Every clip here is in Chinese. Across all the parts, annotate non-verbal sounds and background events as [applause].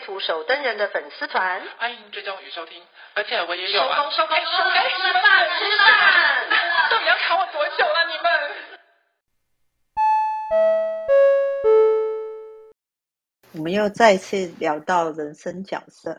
图手登人的粉丝团，欢迎追踪与收听，而且我也有啊。收工收工收工，吃饭吃饭，到底要卡我多久了？你们？我们又再次聊到人生角色，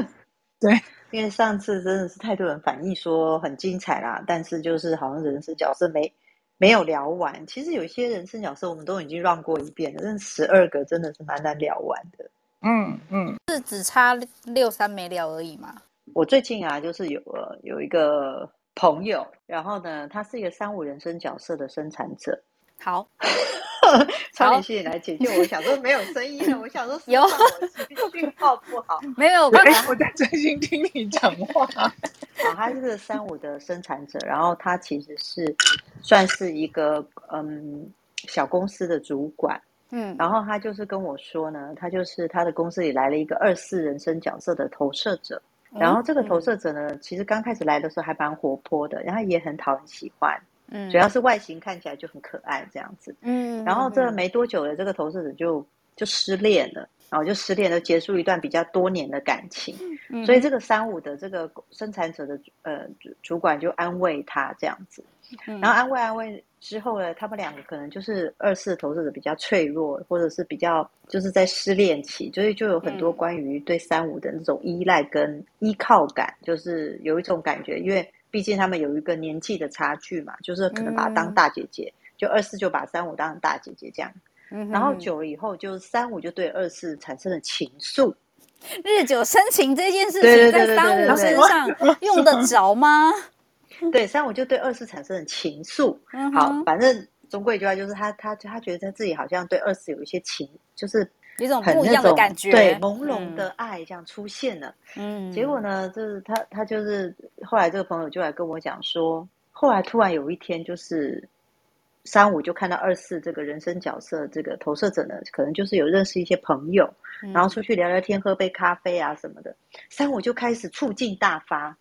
[laughs] 对，因为上次真的是太多人反映说很精彩啦，但是就是好像人生角色没没有聊完。其实有些人生角色我们都已经 run 过一遍了，但十二个真的是蛮难聊完的。嗯嗯，是只差六三没了而已嘛？我最近啊，就是有呃有一个朋友，然后呢，他是一个三五人生角色的生产者。好，[laughs] 超连线来解救我。想说没有声音了，[laughs] 我想说有讯号不好，[laughs] 没有。哎，我在专心听你讲话。好，他是个三五的生产者，然后他其实是算是一个嗯小公司的主管。嗯，然后他就是跟我说呢，他就是他的公司里来了一个二四人生角色的投射者，然后这个投射者呢，其实刚开始来的时候还蛮活泼的，然后也很讨人喜欢，嗯，主要是外形看起来就很可爱这样子，嗯，然后这没多久的这个投射者就就失恋了，然后就失恋了，结束一段比较多年的感情，所以这个三五的这个生产者的呃主管就安慰他这样子，然后安慰安慰。之后呢，他们两个可能就是二四投射者比较脆弱，或者是比较就是在失恋期，所以就有很多关于对三五的那种依赖跟依靠感，嗯、就是有一种感觉，因为毕竟他们有一个年纪的差距嘛，就是可能把他当大姐姐，嗯、就二四就把三五当成大姐姐这样，嗯、然后久了以后，就是三五就对二四产生了情愫，日久生情这件事情在三五身上用得着吗？[laughs] 对，三五就对二四产生了情愫。嗯、好，反正总归一句话就是他，他他觉得他自己好像对二四有一些情，就是一种不一样的感觉，对，朦胧的爱这样出现了。嗯，结果呢，就是他他就是后来这个朋友就来跟我讲说，后来突然有一天，就是三五就看到二四这个人生角色这个投射者呢，可能就是有认识一些朋友，嗯、然后出去聊聊天，喝杯咖啡啊什么的，三五就开始醋劲大发。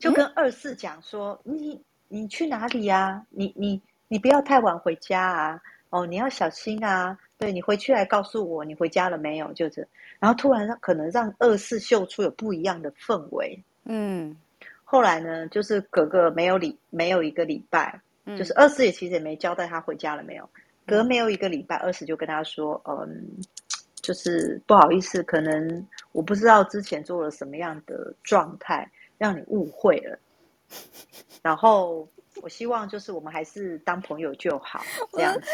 嗯。就跟二四讲说，嗯、你你去哪里呀、啊？你你你不要太晚回家啊！哦，你要小心啊！对，你回去来告诉我你回家了没有？就是，然后突然让可能让二四秀出有不一样的氛围。嗯，后来呢，就是隔个没有礼没有一个礼拜，嗯、就是二四也其实也没交代他回家了没有。隔没有一个礼拜，二四就跟他说，嗯，就是不好意思，可能我不知道之前做了什么样的状态。让你误会了，然后我希望就是我们还是当朋友就好，这样子。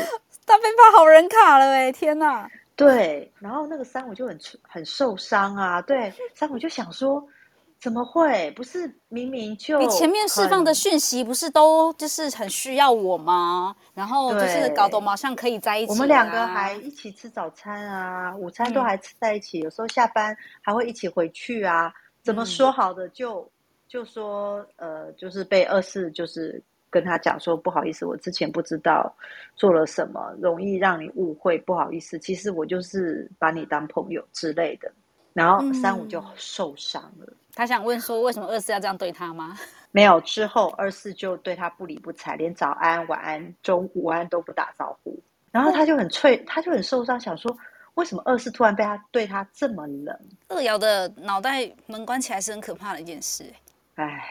他被发好人卡了哎，天哪！对，然后那个三五就很很受伤啊。对，三五就想说，怎么会？不是明明就你前面释放的讯息不是都就是很需要我吗？然后就是搞得我们好像可以在一起，啊，我们两个还一起吃早餐啊，午餐都还吃在一起，嗯、有时候下班还会一起回去啊。怎么说好的就。嗯就说呃，就是被二四就是跟他讲说不好意思，我之前不知道做了什么，容易让你误会，不好意思，其实我就是把你当朋友之类的。然后三五就受伤了。嗯，他想问说，为什么二四要这样对他吗？[laughs] 没有，之后二四就对他不理不睬，连早安、晚安、中午安都不打招呼。然后他就很脆，他就很受伤，想说为什么二四突然被他对他这么冷？二瑶的脑袋门关起来是很可怕的一件事。哎，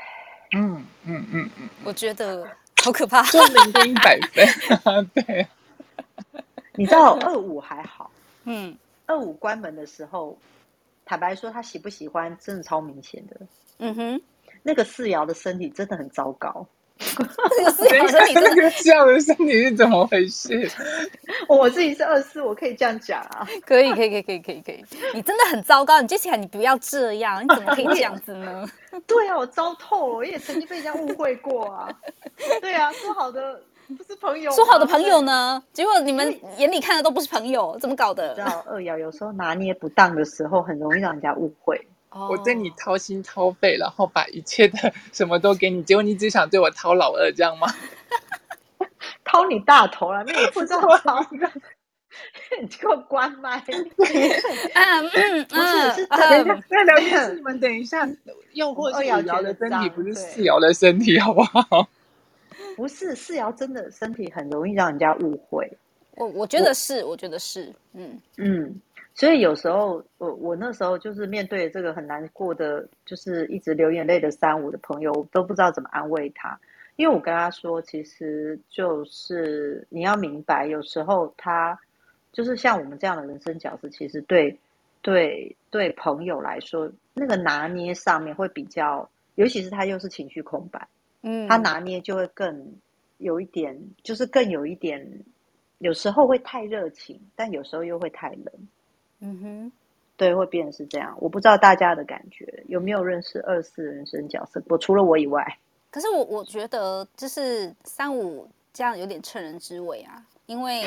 嗯嗯嗯嗯，我觉得好可怕，就零跟一百分，[laughs] 对。你知道二五还好，嗯，二五关门的时候，坦白说他喜不喜欢，真的超明显的。嗯哼，那个四爻的身体真的很糟糕。[laughs] 这个四爻身体，这个的身体是怎么回事？我自己是二四，我可以这样讲啊。可以，可以，可以，可以，可以，可以。你真的很糟糕，你接起来，你不要这样，你怎么可以这样子呢？对啊，我糟透了，我也曾经被人家误会过啊。对啊，说好的不是朋友，说好的朋友呢？结果你们眼里看的都不是朋友，怎么搞的？知道二瑶有时候拿捏不当的时候，很容易让人家误会。我对你掏心掏肺，然后把一切的 [laughs] 什么都给你，结果你只想对我掏老二，这样吗？[laughs] 掏你大头了，那也不知道 [laughs] 掏。你给我关麦！嗯嗯，不是，是等一下，再聊天室，你们等一下，又或是二爻的身体，不是四瑶的身体，好不好？不是四瑶真的身体很容易让人家误会。我我觉得是，我觉得是，嗯嗯。所以有时候，我我那时候就是面对这个很难过的，就是一直流眼泪的三五的朋友，我都不知道怎么安慰他。因为我跟他说，其实就是你要明白，有时候他就是像我们这样的人生角色，其实对对对朋友来说，那个拿捏上面会比较，尤其是他又是情绪空白，嗯，他拿捏就会更有一点，就是更有一点，有时候会太热情，但有时候又会太冷。嗯哼，对，会变成是这样。我不知道大家的感觉有没有认识二四人生角色？我除了我以外，可是我我觉得就是三五这样有点趁人之危啊，因为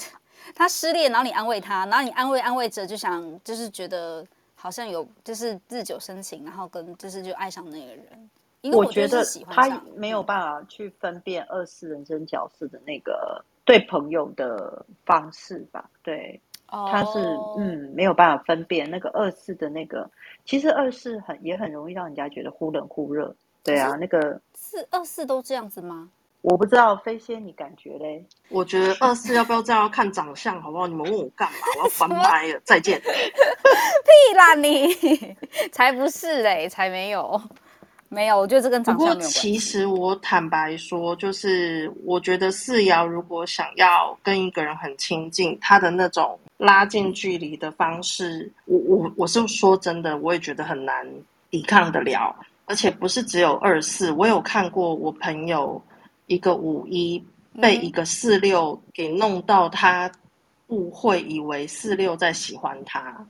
[laughs] 他失恋，然后你安慰他，然后你安慰安慰着，就想就是觉得好像有就是日久生情，然后跟就是就爱上那个人。因为我觉得他没有办法去分辨二四人生角色的那个对朋友的方式吧？对。他是嗯没有办法分辨那个二四的那个，其实二四很也很容易让人家觉得忽冷忽热，对啊，那个是二四都这样子吗？我不知道飞仙你感觉嘞？我觉得二四要不要这样看长相好不好？你们问我干嘛？我要 [laughs] 翻拍了，再见。[laughs] 屁啦你，[laughs] 才不是嘞，才没有。没有，我觉得这跟长相没有其实我坦白说，就是我觉得四瑶如果想要跟一个人很亲近，他的那种拉近距离的方式，我我我是说真的，我也觉得很难抵抗得了。而且不是只有二四，我有看过我朋友一个五一被一个四六给弄到，他误会以为四六在喜欢他。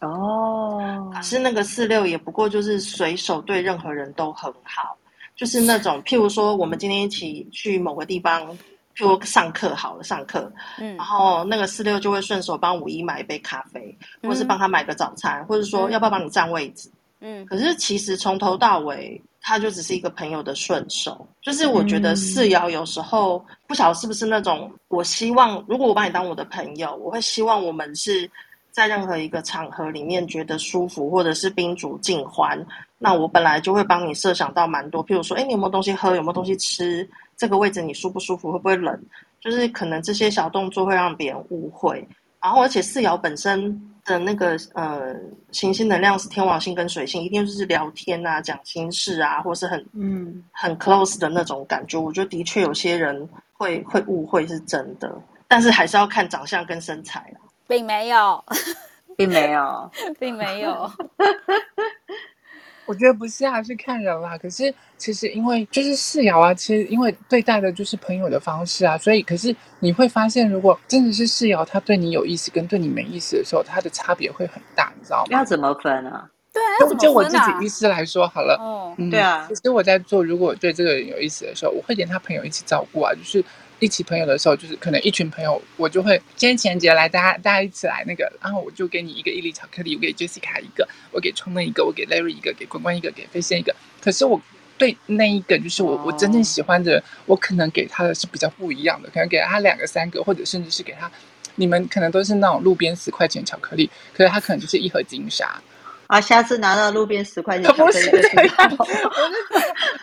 哦，可是那个四六也不过就是随手对任何人都很好，就是那种譬如说我们今天一起去某个地方，譬如上课好了，上课，嗯，然后那个四六就会顺手帮五一买一杯咖啡，嗯、或是帮他买个早餐，或者说要不要帮你占位置，嗯，可是其实从头到尾他就只是一个朋友的顺手，就是我觉得四爻有时候不晓得是不是那种，我希望如果我把你当我的朋友，我会希望我们是。在任何一个场合里面觉得舒服，或者是宾主尽欢，那我本来就会帮你设想到蛮多，譬如说，哎，你有没有东西喝？有没有东西吃？这个位置你舒不舒服？会不会冷？就是可能这些小动作会让别人误会。然后，而且四爻本身的那个呃行星能量是天王星跟水星，一定就是聊天啊、讲心事啊，或是很嗯很 close 的那种感觉。我觉得的确有些人会会误会是真的，但是还是要看长相跟身材啦。[laughs] 并没有，并没有，并没有。我觉得不是啊，是看人啦。可是其实因为就是四爻啊，其实因为对待的就是朋友的方式啊，所以可是你会发现，如果真的是四爻，他对你有意思跟对你没意思的时候，他的差别会很大，你知道吗？要怎么分啊？对啊，要怎么分啊？就我自己意思来说好了，哦，嗯，对啊。其实我在做，如果对这个人有意思的时候，我会连他朋友一起照顾啊，就是。一起朋友的时候，就是可能一群朋友，我就会今天情人节来，大家大家一起来那个，然后我就给你一个伊利巧克力，我给 Jessica 一个，我给聪聪一个，我给 Larry 一个，给关关一个，给飞仙一个。可是我对那一个就是我我真正喜欢的人，我可能给他的是比较不一样的，可能给他两个三个，或者甚至是给他，你们可能都是那种路边十块钱巧克力，可是他可能就是一盒金沙。啊！下次拿到路边十块钱巧克力就知道。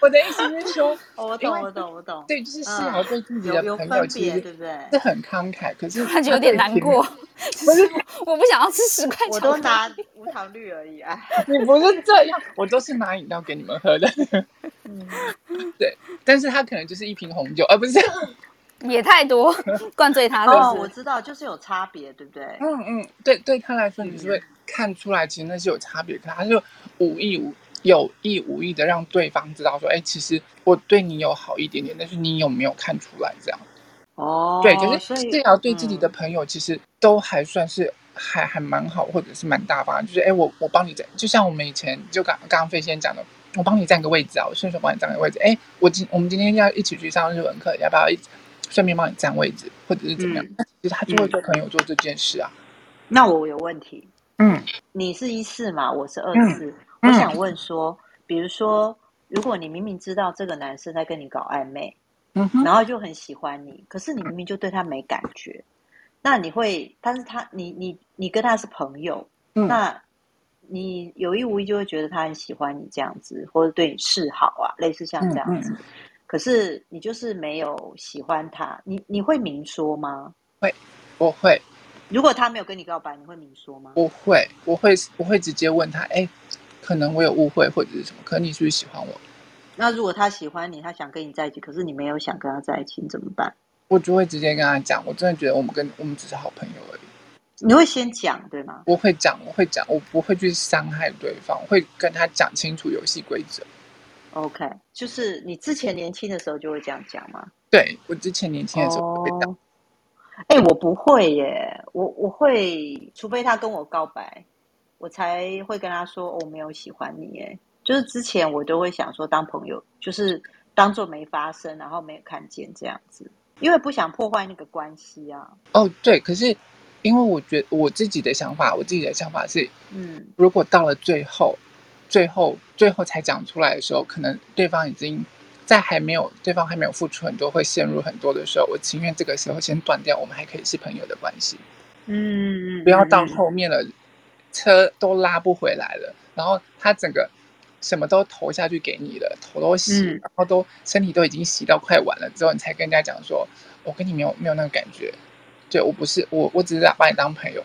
我的意思是说，[laughs] 我懂，我懂，我懂。对，就是四爻对自己的朋友其实对不对？是很慷慨，可是他就有点难过。[laughs] 不是，[laughs] 我不想要吃十块钱，我都拿无糖绿而已。啊，你不是这样，我都是拿饮料给你们喝的。嗯，对。但是他可能就是一瓶红酒，而不是也太多 [laughs] 灌醉他。哦，我知道，就是有差别，对不对？嗯嗯，对，对他来说，你是会。看出来，其实那是有差别，可他就无意无有意无意的让对方知道说，哎，其实我对你有好一点点，但是你有没有看出来这样？哦，对，就是这样对自己的朋友，其实都还算是还还蛮好，或者是蛮大方，就是哎，我我帮你占，就像我们以前就刚刚刚飞先讲的，我帮你占个位置啊，我顺手帮你占个位置。哎，我今我们今天要一起去上日文课，要不要一顺便帮你占位置，或者是怎么样。那、嗯、其实他就会做朋友做这件事啊。那我有问题，嗯，你是一四嘛，我是二四、嗯，我想问说，比如说，如果你明明知道这个男生在跟你搞暧昧，嗯，然后就很喜欢你，可是你明明就对他没感觉，那你会，但是他，你你你跟他是朋友，嗯、那你有意无意就会觉得他很喜欢你这样子，或者对你示好啊，类似像这样子，嗯嗯、可是你就是没有喜欢他，你你会明说吗？会，我会。如果他没有跟你告白，你会明说吗？我会，我会我会直接问他，哎，可能我有误会或者是什么？可能你是不是喜欢我？那如果他喜欢你，他想跟你在一起，可是你没有想跟他在一起，你怎么办？我就会直接跟他讲，我真的觉得我们跟我们只是好朋友而已。你会先讲对吗？我会讲，我会讲，我不会去伤害对方，我会跟他讲清楚游戏规则。OK，就是你之前年轻的时候就会这样讲吗？对，我之前年轻的时候会讲。哎、欸，我不会耶，我我会，除非他跟我告白，我才会跟他说，哦，我没有喜欢你。耶。就是之前我都会想说当朋友，就是当做没发生，然后没有看见这样子，因为不想破坏那个关系啊。哦，对，可是因为我觉得我自己的想法，我自己的想法是，嗯，如果到了最后，最后，最后才讲出来的时候，可能对方已经。在还没有对方还没有付出很多，会陷入很多的时候，我情愿这个时候先断掉，我们还可以是朋友的关系。嗯，不要到后面了，车都拉不回来了，然后他整个什么都投下去给你了，头都洗，然后都身体都已经洗到快完了之后，你才跟人家讲说，我跟你没有没有那个感觉，对，我不是我，我只是把你当朋友，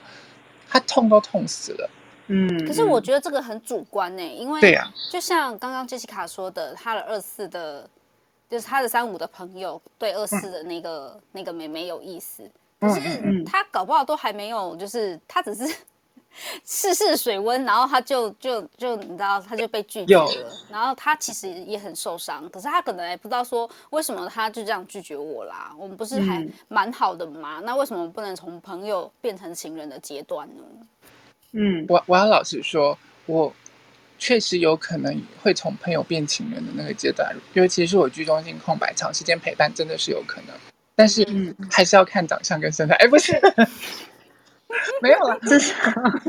他痛都痛死了。嗯，可是我觉得这个很主观呢、欸，因为对呀，就像刚刚杰西卡说的，他的二四的，就是他的三五的朋友对二四的那个、嗯、那个妹妹有意思，可是他搞不好都还没有，就是他只是试试水温，然后他就就就你知道，他就被拒绝了，然后他其实也很受伤，可是他可能也不知道说为什么他就这样拒绝我啦，我们不是还蛮好的吗？那为什么不能从朋友变成情人的阶段呢？嗯，我我要老实说，我确实有可能会从朋友变情人的那个阶段，尤其是我居中性空白，长时间陪伴真的是有可能，但是还是要看长相跟身材。哎，不是，[laughs] 没有了，这是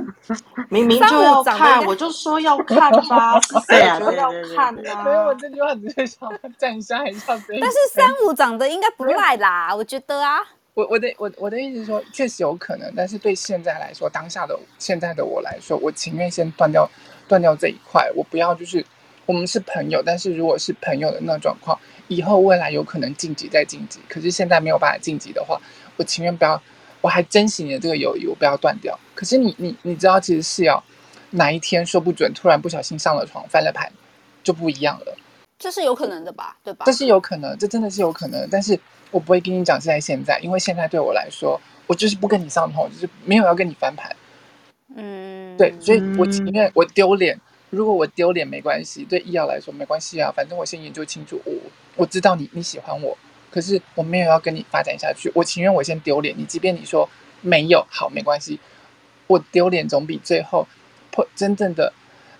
[laughs] 明明就要看，我就说要看吧，[laughs] 对啊，就要看啊。没有，我这句话只是想站一下，还是要这但是三五长得应该不赖啦，我觉得啊。我我的我我的意思是说，确实有可能，但是对现在来说，当下的现在的我来说，我情愿先断掉断掉这一块，我不要就是我们是朋友，但是如果是朋友的那种状况，以后未来有可能晋级再晋级，可是现在没有办法晋级的话，我情愿不要，我还珍惜你的这个友谊，我不要断掉。可是你你你知道，其实是要哪一天说不准，突然不小心上了床翻了盘，就不一样了。这是有可能的吧？对吧？这是有可能，这真的是有可能，但是。我不会跟你讲是在现在，因为现在对我来说，我就是不跟你上头，就是没有要跟你翻盘。嗯，对，所以我情愿我丢脸。如果我丢脸没关系，对医药来说没关系啊，反正我先研究清楚。我我知道你你喜欢我，可是我没有要跟你发展下去。我情愿我先丢脸，你即便你说没有好没关系，我丢脸总比最后破真正的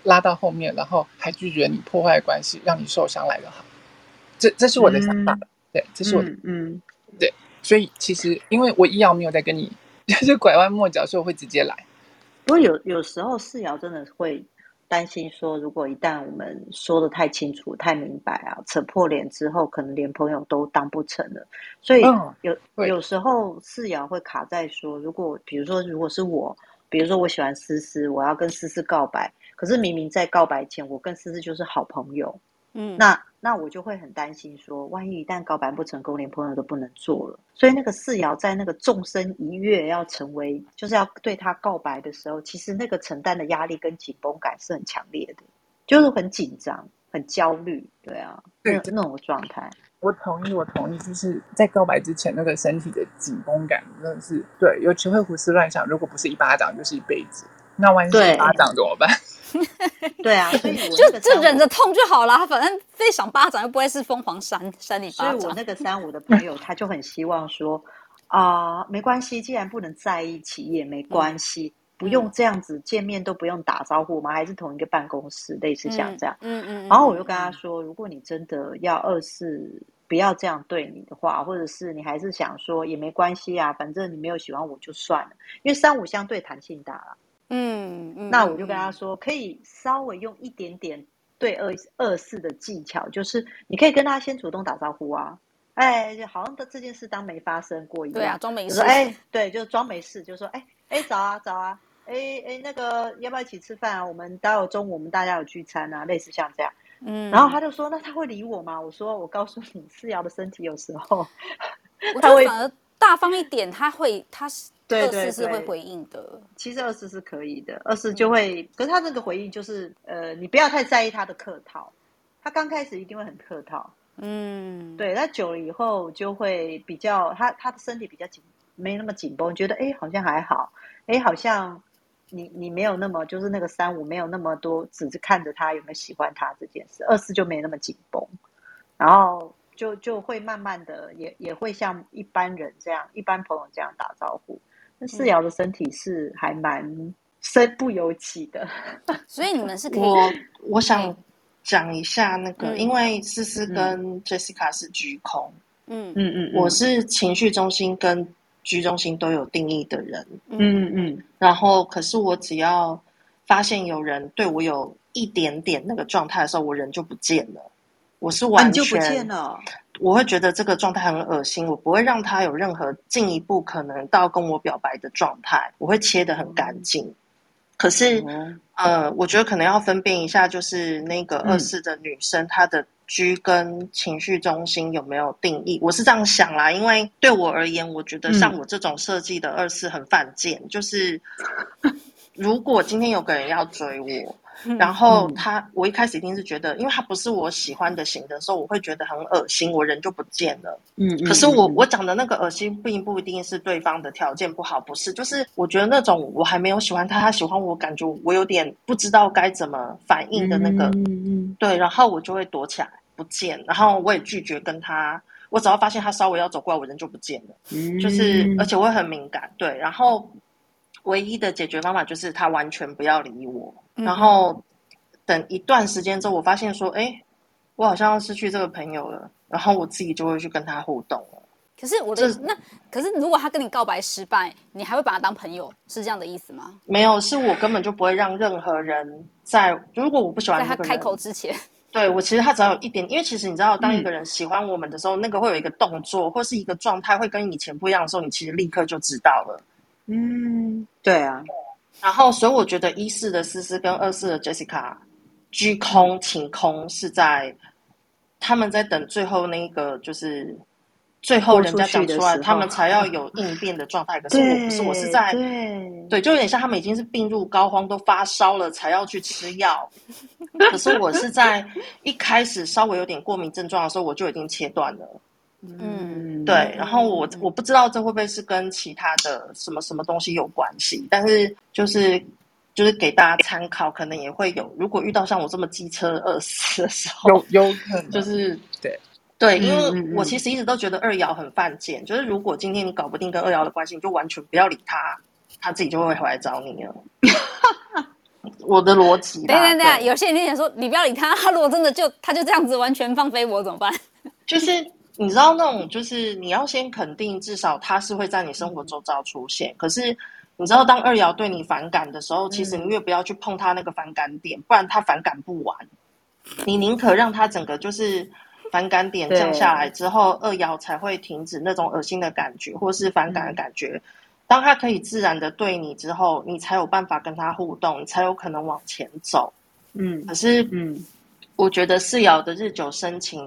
拉到后面，然后还拒绝你破坏关系，让你受伤来得好。这这是我的想法。嗯对，这是我的，嗯，嗯，对，所以其实因为我医药没有在跟你 [laughs] 就是拐弯抹角，所以我会直接来。不过有有时候四爻真的会担心说，如果一旦我们说的太清楚、太明白啊，扯破脸之后，可能连朋友都当不成了。所以有、嗯、有时候四爻会卡在说，如果比如说如果是我，比如说我喜欢思思，我要跟思思告白，可是明明在告白前，我跟思思就是好朋友。嗯，那那我就会很担心说，万一一旦告白不成功，连朋友都不能做了。所以那个四瑶在那个纵身一跃要成为，就是要对他告白的时候，其实那个承担的压力跟紧绷感是很强烈的，就是很紧张、很焦虑，对啊，对那种状态。我同意，我同意，就是在告白之前那个身体的紧绷感真的是对，尤其会胡思乱想，如果不是一巴掌就是一辈子。那万一是一巴掌怎么办？[laughs] 对啊，所以 [laughs] 就就忍着痛就好了，反正被赏巴掌又不会是疯狂扇扇你巴掌。所以我那个三五的朋友，他就很希望说啊、呃，没关系，既然不能在一起也没关系，嗯、不用这样子见面都不用打招呼吗？还是同一个办公室，类似像这样。嗯嗯，嗯。然后我就跟他说，如果你真的要二四不要这样对你的话，或者是你还是想说也没关系啊，反正你没有喜欢我就算了，因为三五相对弹性大了。嗯，嗯，那我就跟他说，可以稍微用一点点对二二四的技巧，就是你可以跟他先主动打招呼啊，哎，就好像这件事当没发生过一样，对啊，装没事，哎，对，就装没事，就说，哎，哎，早啊，早啊，哎，哎，那个要不要一起吃饭啊？我们待会中午我们大家有聚餐啊，类似像这样，嗯，然后他就说，那他会理我吗？我说，我告诉你，思瑶的身体有时候，[laughs] 他会反而大方一点，他会，他是。二四是会回应的，其实二四是可以的，二四就会，嗯、可是他那个回应就是，呃，你不要太在意他的客套，他刚开始一定会很客套，嗯，对，他久了以后就会比较，他他的身体比较紧，没那么紧绷，觉得哎好像还好，哎好像你你没有那么就是那个三五没有那么多，只是看着他有没有喜欢他这件事，二四就没那么紧绷，然后就就会慢慢的也也会像一般人这样，一般朋友这样打招呼。思瑶的身体是还蛮身不由己的，[laughs] 所以你们是可以。我我想讲一下那个，嗯、因为思思跟 Jessica 是居空，嗯嗯嗯，我是情绪中心跟居中心都有定义的人，嗯嗯嗯。然后，可是我只要发现有人对我有一点点那个状态的时候，我人就不见了。我是完全，啊、就不见了。我会觉得这个状态很恶心，我不会让他有任何进一步可能到跟我表白的状态，我会切得很干净。可是，嗯、呃，我觉得可能要分辨一下，就是那个二四的女生，嗯、她的居跟情绪中心有没有定义？我是这样想啦，因为对我而言，我觉得像我这种设计的二四很犯贱，嗯、就是如果今天有个人要追我。然后他，嗯、我一开始一定是觉得，因为他不是我喜欢的型的时候，我会觉得很恶心，我人就不见了。嗯，可是我我讲的那个恶心，并不一定是对方的条件不好，不是，就是我觉得那种我还没有喜欢他，他喜欢我，感觉我有点不知道该怎么反应的那个，嗯嗯，对，然后我就会躲起来不见，然后我也拒绝跟他，我只要发现他稍微要走过来，我人就不见了。嗯，就是而且我会很敏感，对，然后唯一的解决方法就是他完全不要理我。然后等一段时间之后，我发现说，哎，我好像要失去这个朋友了。然后我自己就会去跟他互动了。可是我的那，可是如果他跟你告白失败，你还会把他当朋友，是这样的意思吗？没有，是我根本就不会让任何人在，如果我不喜欢在他开口之前，[laughs] 对，我其实他只要有一点，因为其实你知道，当一个人喜欢我们的时候，嗯、那个会有一个动作或是一个状态会跟以前不一样的时候，你其实立刻就知道了。嗯，对啊。然后，所以我觉得一四的思思跟二四的 Jessica 居空晴空是在他们在等最后那个，就是最后人家讲出来，他们才要有应变的状态。可是我不是，我是在对，对，就有点像他们已经是病入膏肓，都发烧了才要去吃药。可是我是在一开始稍微有点过敏症状的时候，我就已经切断了。嗯，对，然后我我不知道这会不会是跟其他的什么什么东西有关系，但是就是就是给大家参考，可能也会有。如果遇到像我这么机车二四的时候，有有可能就是对对，因为我其实一直都觉得二爻很犯贱，就是如果今天你搞不定跟二爻的关系，你就完全不要理他，他自己就会回来找你了。[laughs] 我的逻辑，等等等，有些人就想说，你不要理他，他如果真的就他就这样子完全放飞我怎么办？[laughs] 就是。你知道那种就是你要先肯定，至少他是会在你生活周遭出现。可是你知道，当二爻对你反感的时候，其实你越不要去碰他那个反感点，不然他反感不完。你宁可让他整个就是反感点降下来之后，二爻才会停止那种恶心的感觉或是反感的感觉。当他可以自然的对你之后，你才有办法跟他互动，你才有可能往前走。嗯，可是嗯，我觉得四爻的日久生情。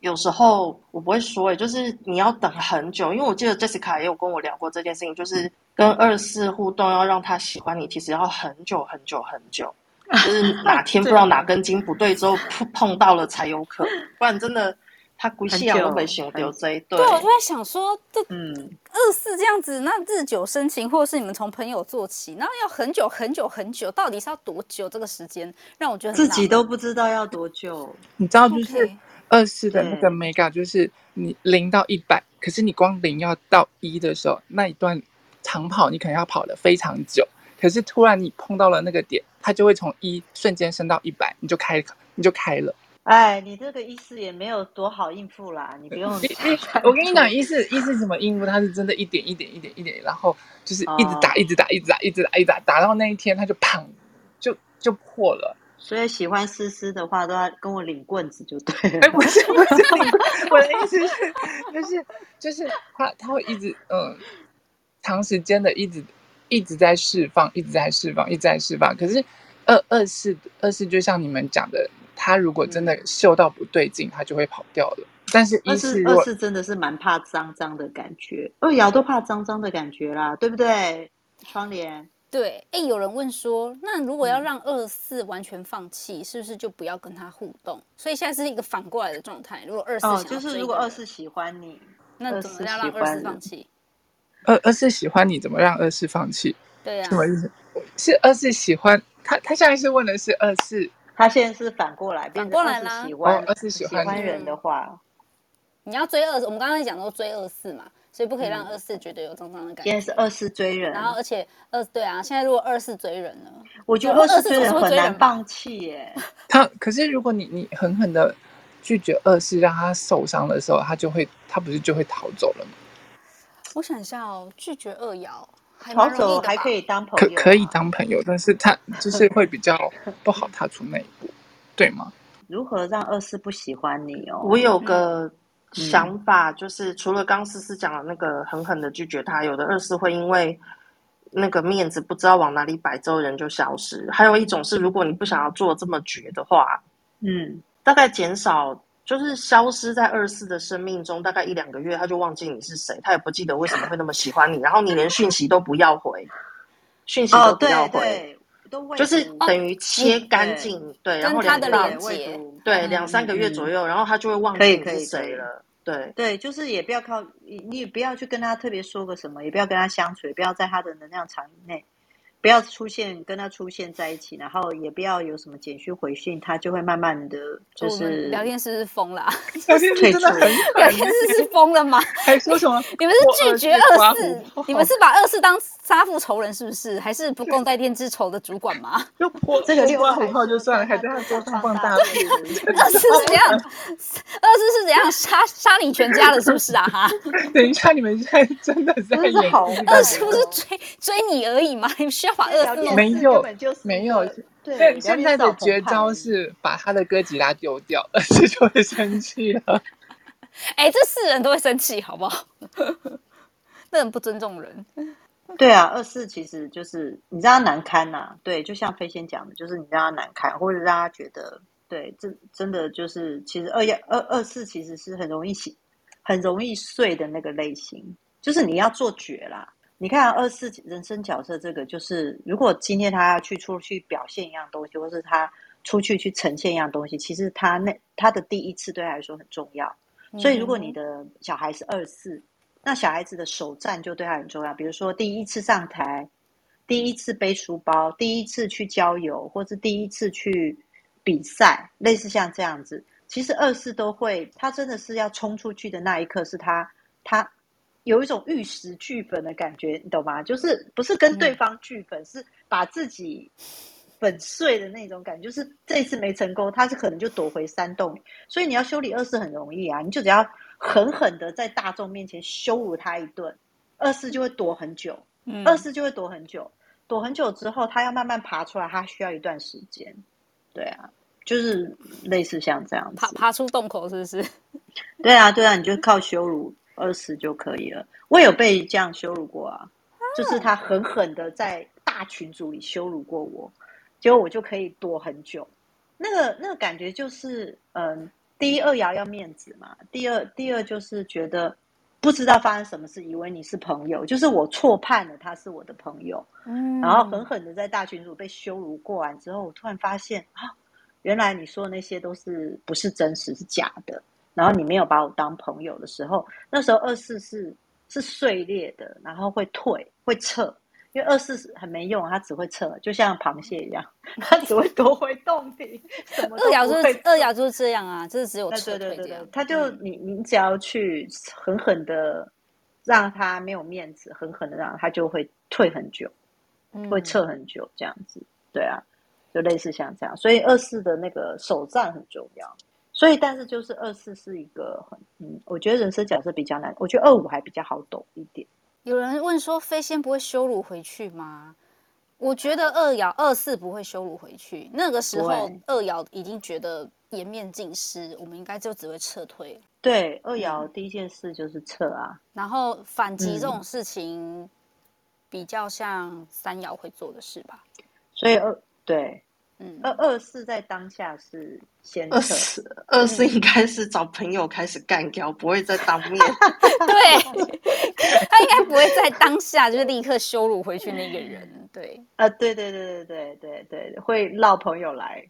有时候我不会说，哎，就是你要等很久，因为我记得 Jessica 也有跟我聊过这件事情，就是跟二四互动要让他喜欢你，其实要很久很久很久，[laughs] 就是哪天不知道哪根筋不对之后碰碰到了才有可能，不然真的他估计都会想丢这一对。对，我就在想说，这嗯二四这样子，那日久生情，或者是你们从朋友做起，然后要很久很久很久，到底是要多久？这个时间让我觉得自己都不知道要多久，你知道就是。二四的那个 mega 就是你零到一百，可是你光零要到一的时候，那一段长跑你可能要跑的非常久。可是突然你碰到了那个点，它就会从一瞬间升到一百，你就开，你就开了。哎，你这个一四也没有多好应付啦，你不用。[laughs] 我跟你讲，一四一四怎么应付？它是真的一点一点一点一点，然后就是一直打，一直打，一直打，一直打，一直打，打到那一天它就砰，就就破了。所以喜欢思思的话，都要跟我领棍子就对了。哎，不是不是，我的意思是，就是就是他他会一直嗯，长时间的一直一直在释放，一直在释放，一直在释放。可是二二四二四就像你们讲的。他如果真的嗅到不对劲，嗯、他就会跑掉了。但是一四二四真的是蛮怕脏脏的感觉，二爻都怕脏脏的感觉啦，对不对？窗帘对。哎，有人问说，那如果要让二四完全放弃，嗯、是不是就不要跟他互动？所以现在是一个反过来的状态。如果二四哦，就是如果二四喜欢你，那怎么样让二四放弃？二二四喜欢你，怎么让二四放弃？对呀、啊，什么意思？是二四喜欢他？他现在是问的是二四。他现在是反过来，反过来啦。二四喜欢人的话，你要追二，我们刚才讲说追二四嘛，所以不可以让二四觉得有脏脏的感觉。现在是二四追人，然后而且二对啊，现在如果二四追人呢？我觉得二四追人很难放弃耶。他可是如果你你狠狠的拒绝二四，让他受伤的时候，他就会他不是就会逃走了吗？我想一下哦，拒绝二爻。逃走还可以当朋友，可可以当朋友，但是他 [laughs] 就是会比较不好踏出那一步，对吗？如何让二四不喜欢你哦？我有个想法，就是除了刚思思讲的那个狠狠的拒绝他，有的二四会因为那个面子不知道往哪里摆，之后人就消失。还有一种是，如果你不想要做这么绝的话，嗯，大概减少。就是消失在二四的生命中，大概一两个月，他就忘记你是谁，他也不记得为什么会那么喜欢你，然后你连讯息都不要回，讯息都不要回，就是等于切干净，对，然后他的连接，对，两三个月左右，然后他就会忘记你是谁了，对，对，就是也不要靠你，你也不要去跟他特别说个什么，也不要跟他相处，也不要在他的能量场以内。不要出现跟他出现在一起，然后也不要有什么简讯回讯，他就会慢慢的就是聊天室是疯了，[laughs] 聊天室真的很 [laughs] 聊天室是疯了吗？还说什么？[laughs] 你们是拒绝二四？你们是把二四当杀父仇人是不是？还是不共戴天之仇的主管吗？就破这个六八五号就算了，还在他桌上放大片。二四是怎样？二四是怎样杀杀你全家了？是不是啊？哈！等一下，你们现在真的在演？二四不是追追你而已吗？你们需要。没有，没有。对，现在的绝招是把他的哥吉拉丢掉，[laughs] 二四就会生气了。哎，这四人都会生气，好不好？[laughs] 那很不尊重人。对啊，二四其实就是你让他难堪呐、啊。对，就像飞仙讲的，就是你让他难堪，或者让他觉得，对，这真的就是，其实二幺二二四其实是很容易起，很容易碎的那个类型，就是你要做绝啦。你看二四人生角色这个，就是如果今天他要去出去表现一样东西，或是他出去去呈现一样东西，其实他那他的第一次对他来说很重要。所以如果你的小孩是二四，那小孩子的首战就对他很重要。比如说第一次上台，第一次背书包，第一次去郊游，或是第一次去比赛，类似像这样子，其实二四都会，他真的是要冲出去的那一刻，是他他。有一种玉石俱焚的感觉，你懂吗？就是不是跟对方俱焚，嗯、是把自己粉碎的那种感觉。就是这一次没成功，他是可能就躲回山洞。所以你要修理二四很容易啊，你就只要狠狠的在大众面前羞辱他一顿，二四就会躲很久。嗯，二四就会躲很久，躲很久之后，他要慢慢爬出来，他需要一段时间。对啊，就是类似像这样子，爬爬出洞口，是不是？[laughs] 对啊，对啊，你就靠羞辱。二十就可以了。我有被这样羞辱过啊，就是他狠狠的在大群组里羞辱过我，结果我就可以躲很久。那个那个感觉就是，嗯，第一二爻要面子嘛，第二第二就是觉得不知道发生什么事，以为你是朋友，就是我错判了他是我的朋友，嗯，然后狠狠的在大群组被羞辱过完之后，我突然发现啊，原来你说的那些都是不是真实，是假的。然后你没有把我当朋友的时候，那时候二四是是碎裂的，然后会退会撤，因为二四很没用，它只会撤，就像螃蟹一样，[laughs] 它只会躲回洞里。什么二爻就是二爻就是这样啊，就是只有撤退这样。对对对对，他就你你只要去狠狠的让他没有面子，狠狠的让他就会退很久，会撤很久这样子。对啊，就类似像这样，所以二四的那个手战很重要。所以，但是就是二四是一个很嗯，我觉得人生角色比较难。我觉得二五还比较好懂一点。有人问说，飞仙不会羞辱回去吗？我觉得二爻二四不会羞辱回去。那个时候，二爻已经觉得颜面尽失，我们应该就只会撤退。对，二爻第一件事就是撤啊。嗯、然后反击这种事情，比较像三爻会做的事吧。所以二对。嗯，二二四在当下是先二四，二四应该是找朋友开始干掉，不会在当面。[laughs] 对，[laughs] 他应该不会在当下就是立刻羞辱回去那个人。对，啊，对对对对对对对，会绕朋友来，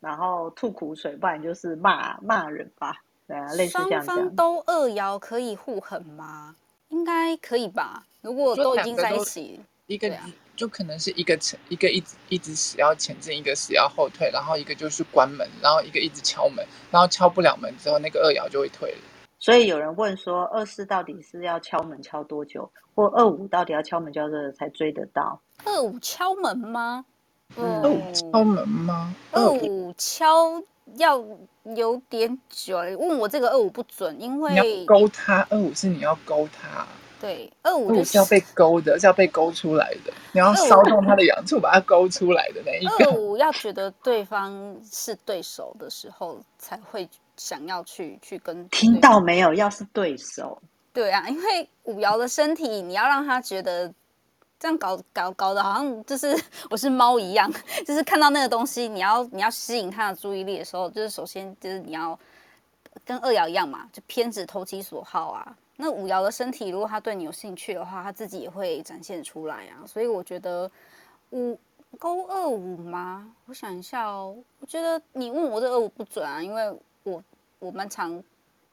然后吐苦水，不然就是骂骂人吧。对啊，类似这样。双方都二爻可以互狠吗？应该可以吧。如果都已经在一起，一个。就可能是一个前一个一直一直死要前进，一个死要后退，然后一个就是关门，然后一个一直敲门，然后敲不了门之后，那个二爻就会退了。所以有人问说，二四到底是要敲门敲多久，或二五到底要敲门敲多久才追得到？二五敲门吗？嗯、二五敲门吗？二五敲要有点久。问我这个二五不准，因为你要勾他，二五是你要勾他。对，二五就是要被勾的，是要被勾出来的。你要骚动他的痒处，把他勾出来的那一个。二五要觉得对方是对手的时候，才会想要去去跟。听到没有？要是对手。对啊，因为五爻的身体，你要让他觉得这样搞搞搞的，好像就是我是猫一样，[laughs] 就是看到那个东西，你要你要吸引他的注意力的时候，就是首先就是你要跟二爻一样嘛，就偏执投其所好啊。那五爻的身体，如果他对你有兴趣的话，他自己也会展现出来啊。所以我觉得五勾二五吗？我想一下哦。我觉得你问我这二五不准啊，因为我我蛮常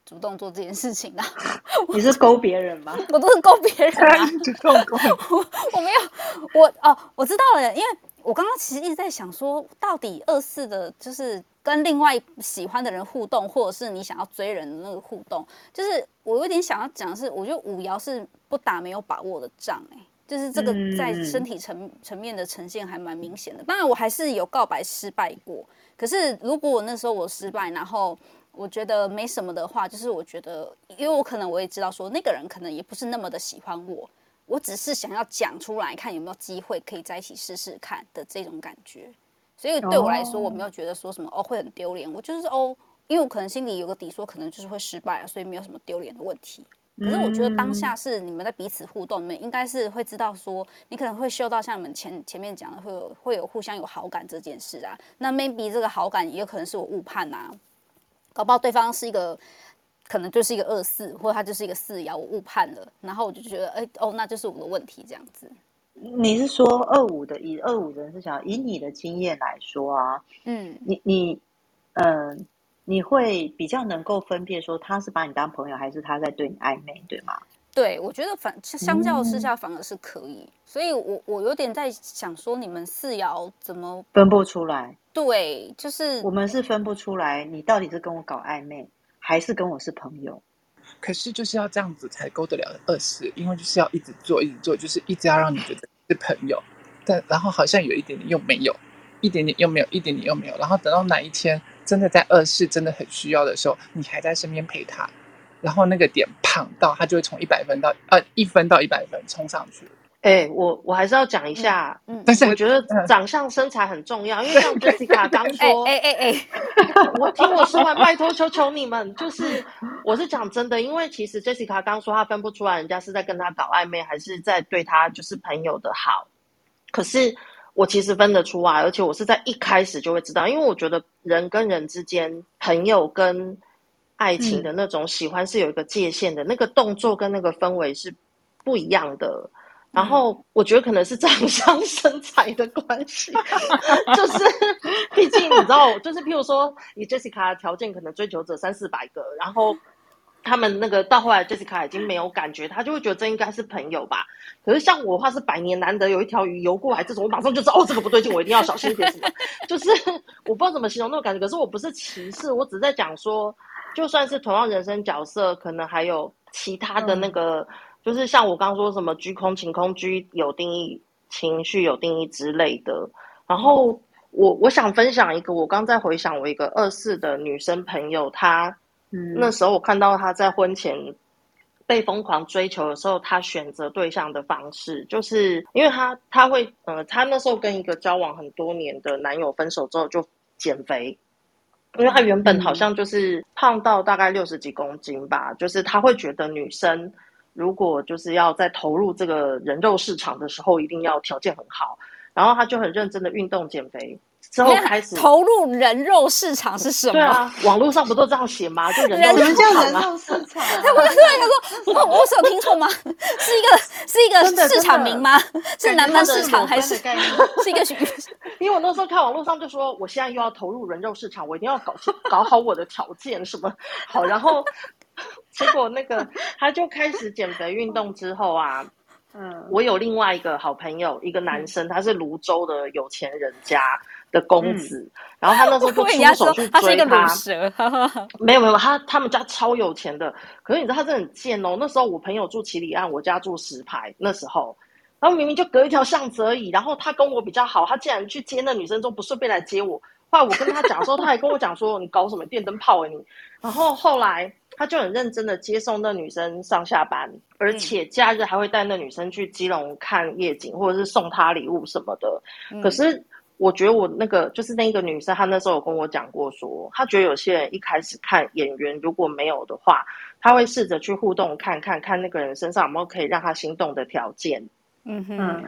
主动做这件事情的。[laughs] 你是勾别人吗？我都是勾别人啊。[laughs] 主动勾。我我没有，我哦，我知道了，因为我刚刚其实一直在想说，到底二四的就是。跟另外喜欢的人互动，或者是你想要追人的那个互动，就是我有点想要讲的是，我觉得五爻是不打没有把握的仗，欸，就是这个在身体层层面的呈现还蛮明显的。当然，我还是有告白失败过，可是如果我那时候我失败，然后我觉得没什么的话，就是我觉得，因为我可能我也知道说那个人可能也不是那么的喜欢我，我只是想要讲出来，看有没有机会可以在一起试试看的这种感觉。所以对我来说，我没有觉得说什么哦，会很丢脸。我就是哦，因为我可能心里有个底，说可能就是会失败啊，所以没有什么丢脸的问题。可是我觉得当下是你们在彼此互动，你们应该是会知道说，你可能会嗅到像你们前前面讲的会有会有互相有好感这件事啊。那 maybe 这个好感也有可能是我误判呐，搞不好对方是一个可能就是一个二四，或者他就是一个四爻，我误判了，然后我就觉得哎哦，那就是我的问题这样子。你是说二五的，以二五的人是想以你的经验来说啊，嗯，你你嗯、呃，你会比较能够分辨说他是把你当朋友，还是他在对你暧昧，对吗？对，我觉得反相较之下反而是可以，嗯、所以我我有点在想说，你们四爻怎么分不出来？对，就是我们是分不出来，你到底是跟我搞暧昧，还是跟我是朋友？可是就是要这样子才勾得了二世，因为就是要一直做，一直做，就是一直要让你觉得是朋友，但然后好像有一点点又没有，一点点又没有，一点点又没有，然后等到哪一天真的在二世真的很需要的时候，你还在身边陪他，然后那个点胖到他就会从一百分到呃一分到一百分冲上去。哎、欸，我我还是要讲一下，嗯，但是我觉得长相身材很重要，因为像 [laughs] Jessica 刚说，哎哎哎，[laughs] 我听我说完，拜托求求你们，就是我是讲真的，因为其实 Jessica 刚说她分不出来，人家是在跟她搞暧昧，还是在对她就是朋友的好，可是我其实分得出来，而且我是在一开始就会知道，因为我觉得人跟人之间，朋友跟爱情的那种喜欢是有一个界限的，嗯、那个动作跟那个氛围是不一样的。然后我觉得可能是长相 [laughs] 身材的关系，[laughs] 就是毕竟你知道，就是譬如说以 Jessica 的条件，可能追求者三四百个，然后他们那个到后来 Jessica 已经没有感觉，他就会觉得这应该是朋友吧。可是像我的话是百年难得有一条鱼游过来，这种我马上就知道哦，这个不对劲，我一定要小心一点。什么？[laughs] 就是我不知道怎么形容那种感觉，可是我不是歧视，我只是在讲说，就算是同样人生角色，可能还有其他的那个。嗯就是像我刚刚说什么居空、情空、居有定义、情绪有定义之类的，然后我我想分享一个，我刚在回想我一个二四的女生朋友，她，嗯，那时候我看到她在婚前被疯狂追求的时候，她选择对象的方式，就是因为她她会，呃，她那时候跟一个交往很多年的男友分手之后就减肥，因为她原本好像就是胖到大概六十几公斤吧，就是她会觉得女生如果就是要在投入这个人肉市场的时候，一定要条件很好。然后他就很认真的运动减肥，之后开始投入人肉市场是什么？对啊，网络上不都这样写吗？就人肉市场，人肉市场。[laughs] 他不是他说，我我有听错吗？[laughs] 是一个是一个市场名吗？是南方市场还是是一个？[laughs] 因为我那时候看网络上就说，我现在又要投入人肉市场，我一定要搞搞好我的条件什么好。然后结果那个他就开始减肥运动之后啊。嗯，我有另外一个好朋友，一个男生，他是泸州的有钱人家的公子，嗯、然后他那时候就出手去追他，他是一个鲁蛇，没有没有，他他们家超有钱的，可是你知道他真的很贱哦。那时候我朋友住七里岸，我家住石牌，那时候，然后明明就隔一条巷子而已，然后他跟我比较好，他竟然去接那女生，都不顺便来接我。后来我跟他讲的时候，他还跟我讲说：“你搞什么电灯泡啊你？”然后后来他就很认真的接送那女生上下班，而且假日还会带那女生去基隆看夜景，或者是送她礼物什么的。可是我觉得我那个就是那个女生，她那时候有跟我讲过说，说她觉得有些人一开始看演员如果没有的话，她会试着去互动看看看那个人身上有没有可以让她心动的条件。嗯哼。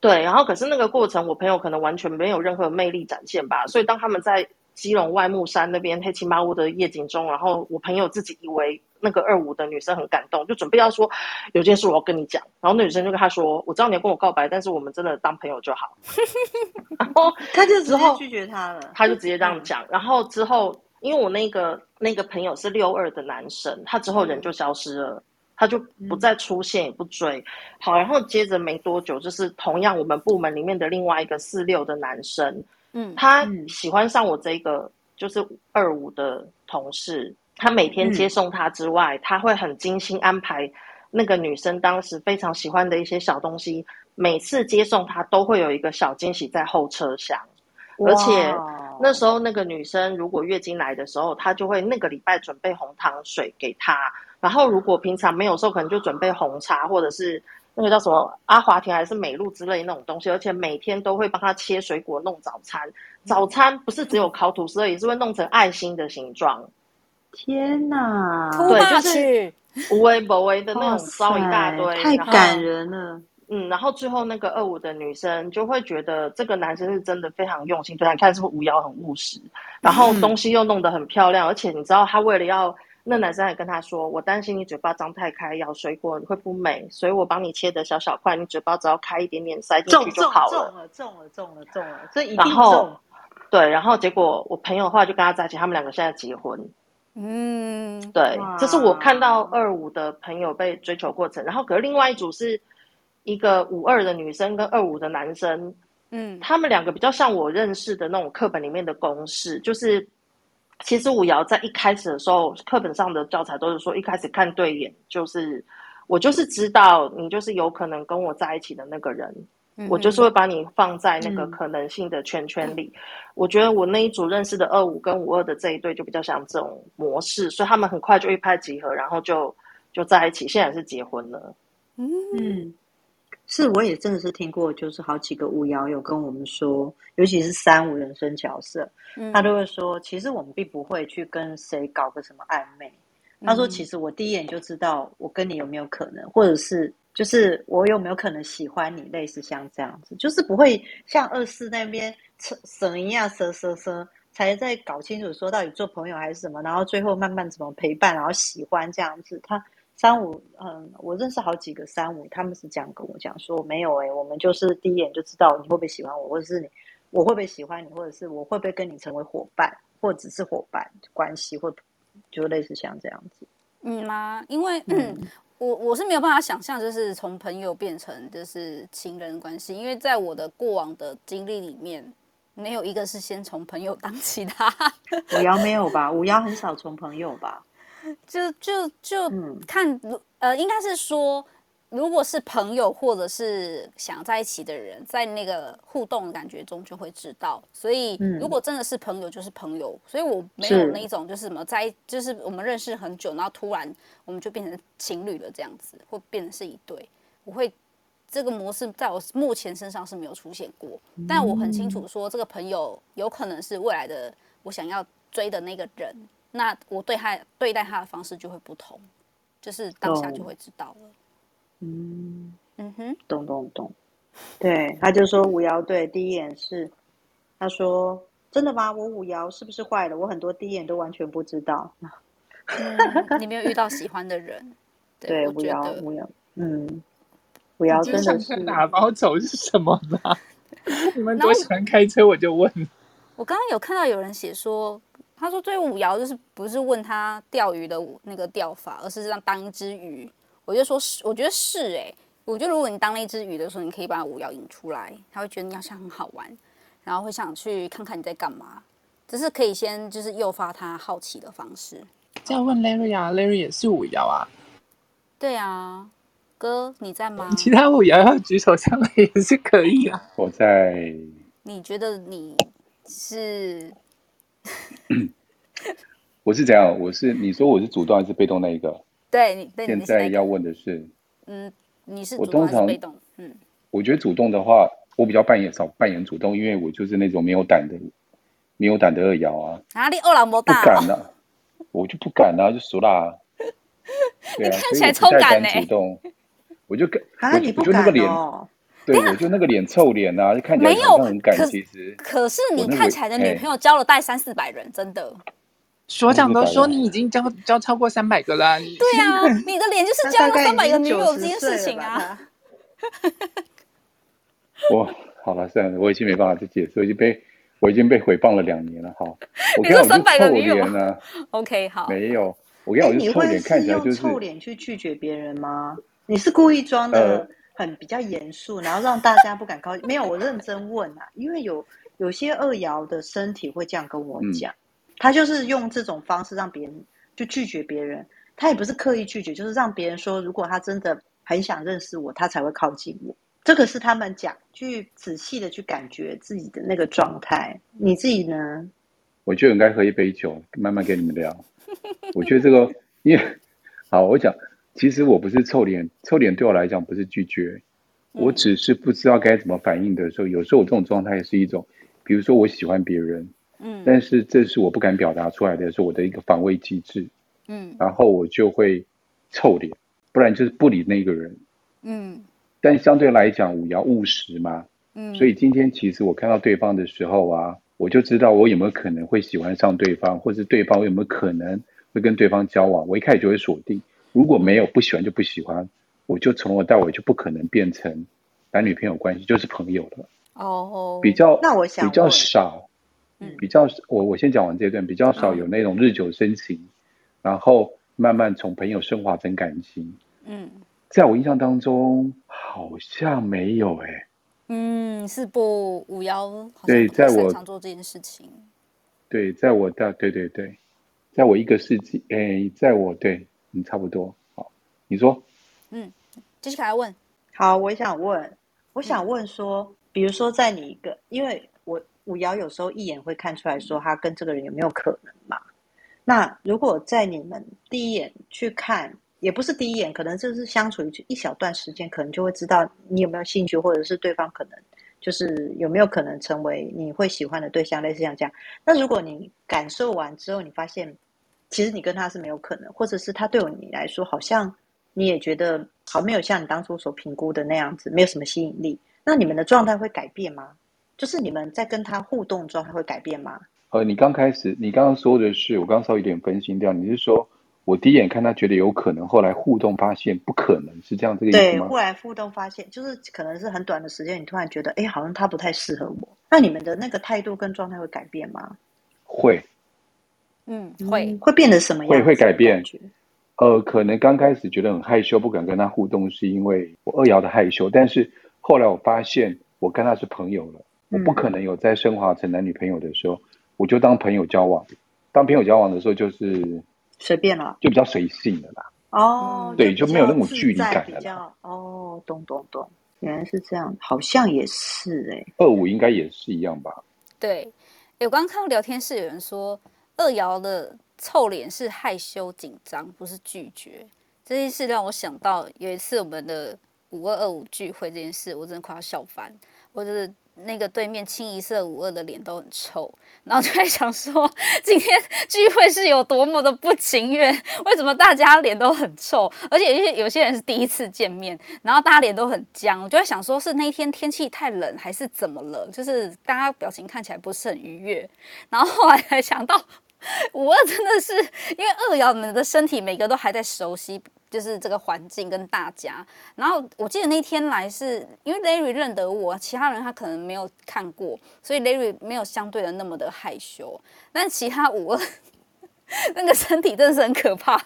对，然后可是那个过程，我朋友可能完全没有任何魅力展现吧。所以当他们在基隆外木山那边黑漆麻乌的夜景中，然后我朋友自己以为那个二五的女生很感动，就准备要说有件事我要跟你讲。然后那女生就跟他说：“我知道你要跟我告白，但是我们真的当朋友就好。[laughs] ”然后他就之后拒绝他了，他就直接这样讲。然后之后，因为我那个那个朋友是六二的男生，他之后人就消失了。他就不再出现，也不追。好，然后接着没多久，就是同样我们部门里面的另外一个四六的男生，嗯，他喜欢上我这个就是二五的同事。他每天接送他之外，嗯，他会很精心安排那个女生当时非常喜欢的一些小东西。每次接送他都会有一个小惊喜在后车厢，而且那时候那个女生如果月经来的时候，他就会那个礼拜准备红糖水给她。然后，如果平常没有时候，可能就准备红茶，或者是那个叫什么阿华田还是美露之类那种东西，而且每天都会帮他切水果弄早餐。早餐不是只有烤吐司，而已是会弄成爱心的形状。天哪！对，就是无微不微的那种烧一大堆，太感人了。嗯，然后最后那个二五的女生就会觉得这个男生是真的非常用心，对，你看是不是无聊很务实，然后东西又弄得很漂亮，嗯、而且你知道他为了要。那男生还跟他说：“我担心你嘴巴张太开，咬水果你会不美，所以我帮你切的小小块，你嘴巴只要开一点点，塞进去就好了。”中了，中了，中了，中了，这一定中。对，然后结果我朋友的话就跟他在一起，他们两个现在结婚。嗯，对，这是我看到二五的朋友被追求过程。然后，可是另外一组是一个五二的女生跟二五的男生，嗯，他们两个比较像我认识的那种课本里面的公式，就是。其实五爻在一开始的时候，课本上的教材都是说，一开始看对眼，就是我就是知道你就是有可能跟我在一起的那个人，嗯、我就是会把你放在那个可能性的圈圈里。嗯、我觉得我那一组认识的二五跟五二的这一对就比较像这种模式，所以他们很快就一拍即合，然后就就在一起，现在是结婚了。嗯。是，我也真的是听过，就是好几个巫妖有跟我们说，尤其是三五人生角色，嗯、他都会说，其实我们并不会去跟谁搞个什么暧昧。嗯、他说，其实我第一眼就知道我跟你有没有可能，或者是就是我有没有可能喜欢你，类似像这样子，就是不会像二四那边神一样，蛇蛇蛇，才在搞清楚说到底做朋友还是什么，然后最后慢慢怎么陪伴，然后喜欢这样子，他。三五，嗯，我认识好几个三五，他们是这样跟我讲说，没有诶、欸，我们就是第一眼就知道你会不会喜欢我，或者是你我会不会喜欢你，或者是我会不会跟你成为伙伴，或者只是伙伴关系，或就类似像这样子。嗯吗？因为、嗯、[clears throat] 我我是没有办法想象，就是从朋友变成就是情人关系，因为在我的过往的经历里面，没有一个是先从朋友当起的。五幺没有吧？五幺很少从朋友吧？就就就看，呃，应该是说，如果是朋友或者是想在一起的人，在那个互动的感觉中就会知道。所以，如果真的是朋友，就是朋友。所以我没有那一种，就是什么在，就是我们认识很久，然后突然我们就变成情侣了这样子，或变成是一对。我会这个模式在我目前身上是没有出现过，但我很清楚说，这个朋友有可能是未来的我想要追的那个人。那我对他对待他的方式就会不同，就是当下就会知道了。嗯嗯哼，懂懂懂，对，他就说五爻对第一眼是，他说真的吗？我五爻是不是坏了？我很多第一眼都完全不知道。嗯、你没有遇到喜欢的人，[laughs] 对，对五爻五爻，嗯，五爻真的是打包走是什么吗？[laughs] 你们多喜欢开车，我就问。我刚刚有看到有人写说，他说追五爻就是不是问他钓鱼的那个钓法，而是让当一只鱼。我就说是，我觉得是哎、欸，我觉得如果你当那只鱼的时候，你可以把五爻引出来，他会觉得你好像很好玩，然后会想去看看你在干嘛，只是可以先就是诱发他好奇的方式。这样问 Larry 啊，Larry 也是五爻啊。对啊，哥你在吗？[laughs] 其他五爻要举手上来也是可以啊。我在。你觉得你是？[coughs] 我是怎样？我是你说我是主动还是被动那一个？对你，对现在要问的是，嗯，你是主动还是被动？嗯，我觉得主动的话，我比较扮演少扮演主动，因为我就是那种没有胆的，没有胆的二爻啊。哪里二郎不大？不敢啊，我就不敢啊，就熟啦。[laughs] 你看起来超敢呢。主动，我就跟啊，你不敢哦。对，我就那个脸臭脸啊，就看起来没有很感。其实，可是你看起来的女朋友交了大概三四百人，真的。所长都说你已经交交超过三百个了，啊，对啊，[laughs] 你的脸就是交了三百个女友这件事情啊。我 [laughs] 好了，算了，我已经没办法去解释，我已经被我已经被诽谤了两年了。哈，你说三百个女友呢？OK，好，没有，我跟你讲，我就臭脸看起来就是臭脸去拒绝别人吗？你是故意装的很比较严肃，然后让大家不敢靠近？没有，我认真问啊，因为有有些二爻的身体会这样跟我讲。他就是用这种方式让别人就拒绝别人，他也不是刻意拒绝，就是让别人说，如果他真的很想认识我，他才会靠近我。这个是他们讲，去仔细的去感觉自己的那个状态。你自己呢？我觉得应该喝一杯酒，慢慢跟你们聊。我觉得这个，因为好，我讲，其实我不是臭脸，臭脸对我来讲不是拒绝，我只是不知道该怎么反应的时候，有时候我这种状态是一种，比如说我喜欢别人。嗯，但是这是我不敢表达出来的，是我的一个防卫机制。嗯，然后我就会臭脸，不然就是不理那个人。嗯，但相对来讲，我要务实嘛。嗯，所以今天其实我看到对方的时候啊，我就知道我有没有可能会喜欢上对方，或是对方有没有可能会跟对方交往。我一开始就会锁定，如果没有不喜欢就不喜欢，我就从头到尾就不可能变成男女朋友关系，就是朋友了。哦，比较那我想比较少。比较我我先讲完这段，比较少有那种日久生情，嗯、然后慢慢从朋友升华成感情。嗯，在我印象当中好像没有哎、欸。嗯，是不五幺对，在我常做这件事情。对，在我的对对对，在我一个世纪哎，在我对你差不多好，你说。嗯，继续来问。好，我想问，我想问说，嗯、比如说在你一个，因为我。五瑶有时候一眼会看出来说他跟这个人有没有可能嘛？那如果在你们第一眼去看，也不是第一眼，可能就是相处一一小段时间，可能就会知道你有没有兴趣，或者是对方可能就是有没有可能成为你会喜欢的对象，类似像这样。那如果你感受完之后，你发现其实你跟他是没有可能，或者是他对你来说好像你也觉得好没有像你当初所评估的那样子，没有什么吸引力，那你们的状态会改变吗？就是你们在跟他互动中，他会改变吗？呃，你刚开始，你刚刚说的是，我刚刚稍微有点分心掉。你是说我第一眼看他觉得有可能，后来互动发现不可能，是这样这个意思吗？对，后来互动发现，就是可能是很短的时间，你突然觉得，哎，好像他不太适合我。那你们的那个态度跟状态会改变吗？会，嗯，会会变得什么样？会会改变。呃，可能刚开始觉得很害羞，不敢跟他互动，是因为我二瑶的害羞。但是后来我发现，我跟他是朋友了。我不可能有在升华成男女朋友的时候，我就当朋友交往。当朋友交往的时候，就是随便了，就比较随性的啦。哦，对，就没有那种距离感了。比较哦，懂懂懂，原来是这样，好像也是哎。二五应该也是一样吧？对，我刚刚看到聊天室有人说，二瑶的臭脸是害羞紧张，不是拒绝。这件事让我想到有一次我们的五二二五聚会这件事，我真的快要笑翻。我就是那个对面清一色五二的脸都很臭，然后就在想说，[laughs] 今天聚会是有多么的不情愿？为什么大家脸都很臭？而且有些有些人是第一次见面，然后大家脸都很僵。我就在想说，是那天天气太冷，还是怎么了？就是大家表情看起来不是很愉悦。然后后来才想到，[laughs] 五二真的是因为二爻们的身体每个都还在熟悉。就是这个环境跟大家，然后我记得那天来是因为 Larry 认得我，其他人他可能没有看过，所以 Larry 没有相对的那么的害羞。但其他五二 [laughs] 那个身体真的是很可怕，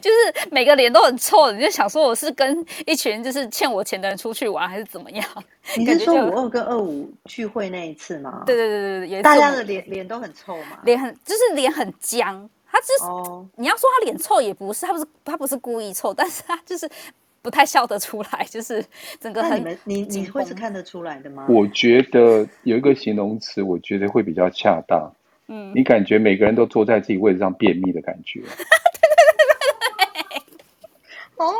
就是每个脸都很臭，你就想说我是跟一群就是欠我钱的人出去玩还是怎么样？[laughs] 你是说五二跟二五聚会那一次吗？对对对对对，大家的脸脸都很臭嘛，脸很就是脸很僵。他就是，oh. 你要说他脸臭也不是，他不是他不是故意臭，但是他就是不太笑得出来，就是整个很。你你你会是看得出来的吗？我觉得有一个形容词，我觉得会比较恰当。嗯，你感觉每个人都坐在自己位置上便秘的感觉。对对对对对，哦，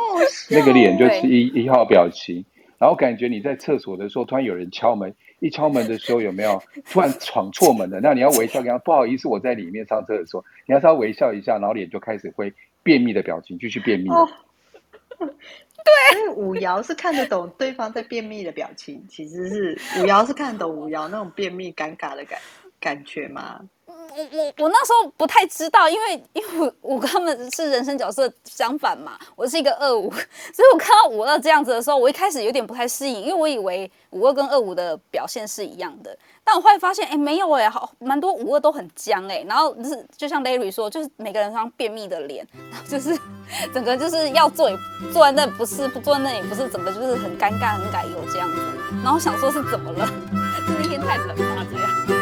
那个脸就是一一号表情，然后感觉你在厕所的时候，突然有人敲门。一敲门的时候，有没有突然闯错门了？[laughs] 那你要微笑，跟他不好意思，我在里面上厕所。你要稍微微笑一下，然后脸就开始会便秘的表情，继续便秘。哦，对，因为五爻是看得懂对方在便秘的表情，其实是五爻是看得懂五爻那种便秘尴尬的感感觉吗？我我我那时候不太知道，因为因为我我跟他们是人生角色相反嘛，我是一个二五，所以我看到五二这样子的时候，我一开始有点不太适应，因为我以为五二跟二五的表现是一样的，但我后来发现，哎，没有哎，好蛮多五二都很僵哎，然后就是就像 Larry 说，就是每个人像便秘的脸，然后就是 [laughs] 整个就是要坐也坐在那不是，不坐在那也不是，整个就是很尴尬很改油这样子，然后想说是怎么了？[laughs] 是那天太冷吗？这样。